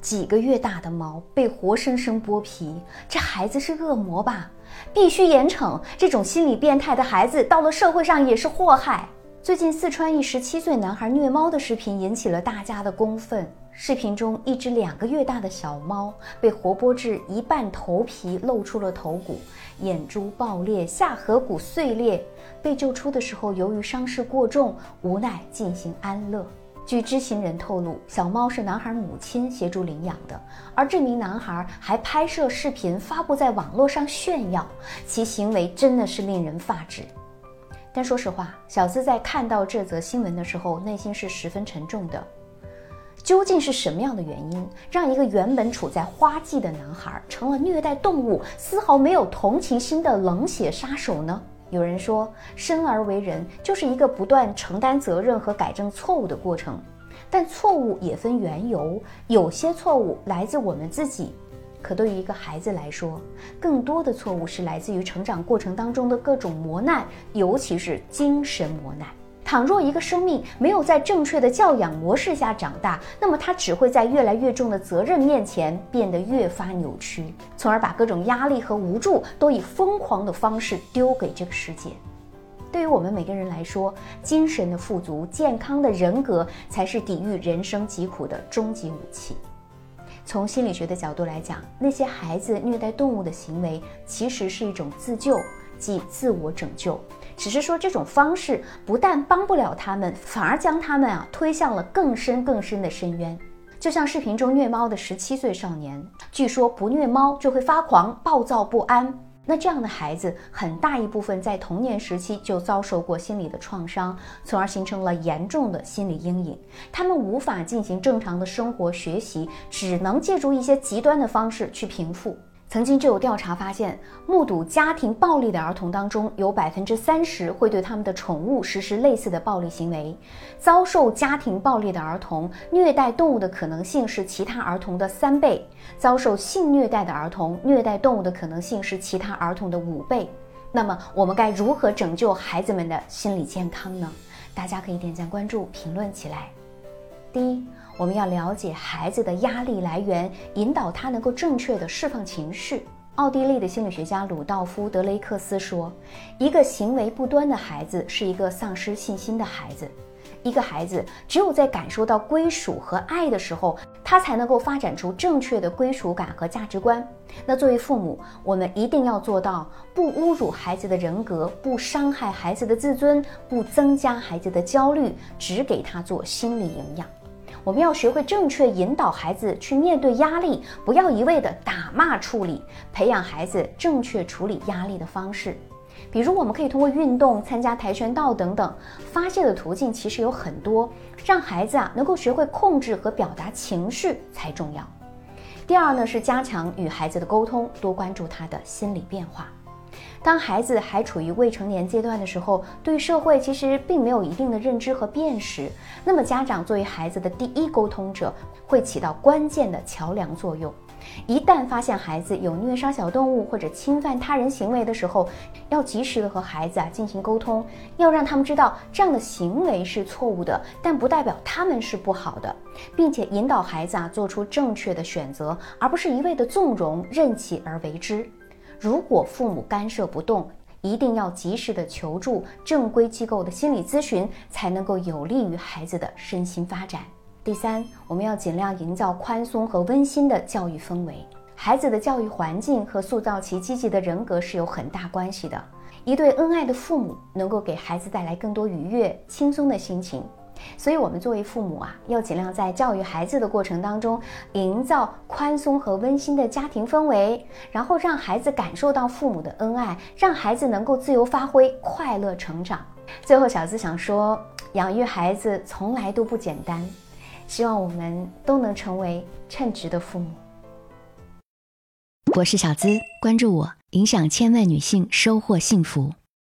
几个月大的猫被活生生剥皮，这孩子是恶魔吧？必须严惩这种心理变态的孩子，到了社会上也是祸害。最近四川一十七岁男孩虐猫的视频引起了大家的公愤。视频中，一只两个月大的小猫被活剥至一半头皮露出了头骨，眼珠爆裂，下颌骨碎裂。被救出的时候，由于伤势过重，无奈进行安乐。据知情人透露，小猫是男孩母亲协助领养的，而这名男孩还拍摄视频发布在网络上炫耀，其行为真的是令人发指。但说实话，小资在看到这则新闻的时候，内心是十分沉重的。究竟是什么样的原因，让一个原本处在花季的男孩，成了虐待动物、丝毫没有同情心的冷血杀手呢？有人说，生而为人就是一个不断承担责任和改正错误的过程，但错误也分缘由，有些错误来自我们自己。可对于一个孩子来说，更多的错误是来自于成长过程当中的各种磨难，尤其是精神磨难。倘若一个生命没有在正确的教养模式下长大，那么他只会在越来越重的责任面前变得越发扭曲，从而把各种压力和无助都以疯狂的方式丢给这个世界。对于我们每个人来说，精神的富足、健康的人格才是抵御人生疾苦的终极武器。从心理学的角度来讲，那些孩子虐待动物的行为其实是一种自救，即自我拯救。只是说这种方式不但帮不了他们，反而将他们啊推向了更深更深的深渊。就像视频中虐猫的十七岁少年，据说不虐猫就会发狂、暴躁不安。那这样的孩子，很大一部分在童年时期就遭受过心理的创伤，从而形成了严重的心理阴影。他们无法进行正常的生活、学习，只能借助一些极端的方式去平复。曾经就有调查发现，目睹家庭暴力的儿童当中，有百分之三十会对他们的宠物实施类似的暴力行为。遭受家庭暴力的儿童，虐待动物的可能性是其他儿童的三倍；遭受性虐待的儿童，虐待动物的可能性是其他儿童的五倍。那么，我们该如何拯救孩子们的心理健康呢？大家可以点赞、关注、评论起来。第一，我们要了解孩子的压力来源，引导他能够正确的释放情绪。奥地利的心理学家鲁道夫·德雷克斯说：“一个行为不端的孩子是一个丧失信心的孩子。一个孩子只有在感受到归属和爱的时候，他才能够发展出正确的归属感和价值观。那作为父母，我们一定要做到不侮辱孩子的人格，不伤害孩子的自尊，不增加孩子的焦虑，只给他做心理营养。”我们要学会正确引导孩子去面对压力，不要一味的打骂处理，培养孩子正确处理压力的方式。比如，我们可以通过运动、参加跆拳道等等发泄的途径，其实有很多，让孩子啊能够学会控制和表达情绪才重要。第二呢，是加强与孩子的沟通，多关注他的心理变化。当孩子还处于未成年阶段的时候，对社会其实并没有一定的认知和辨识。那么，家长作为孩子的第一沟通者，会起到关键的桥梁作用。一旦发现孩子有虐杀小动物或者侵犯他人行为的时候，要及时的和孩子啊进行沟通，要让他们知道这样的行为是错误的，但不代表他们是不好的，并且引导孩子啊做出正确的选择，而不是一味的纵容、任其而为之。如果父母干涉不动，一定要及时的求助正规机构的心理咨询，才能够有利于孩子的身心发展。第三，我们要尽量营造宽松和温馨的教育氛围。孩子的教育环境和塑造其积极的人格是有很大关系的。一对恩爱的父母能够给孩子带来更多愉悦、轻松的心情。所以，我们作为父母啊，要尽量在教育孩子的过程当中，营造宽松和温馨的家庭氛围，然后让孩子感受到父母的恩爱，让孩子能够自由发挥、快乐成长。最后，小资想说，养育孩子从来都不简单，希望我们都能成为称职的父母。我是小资，关注我，影响千万女性，收获幸福。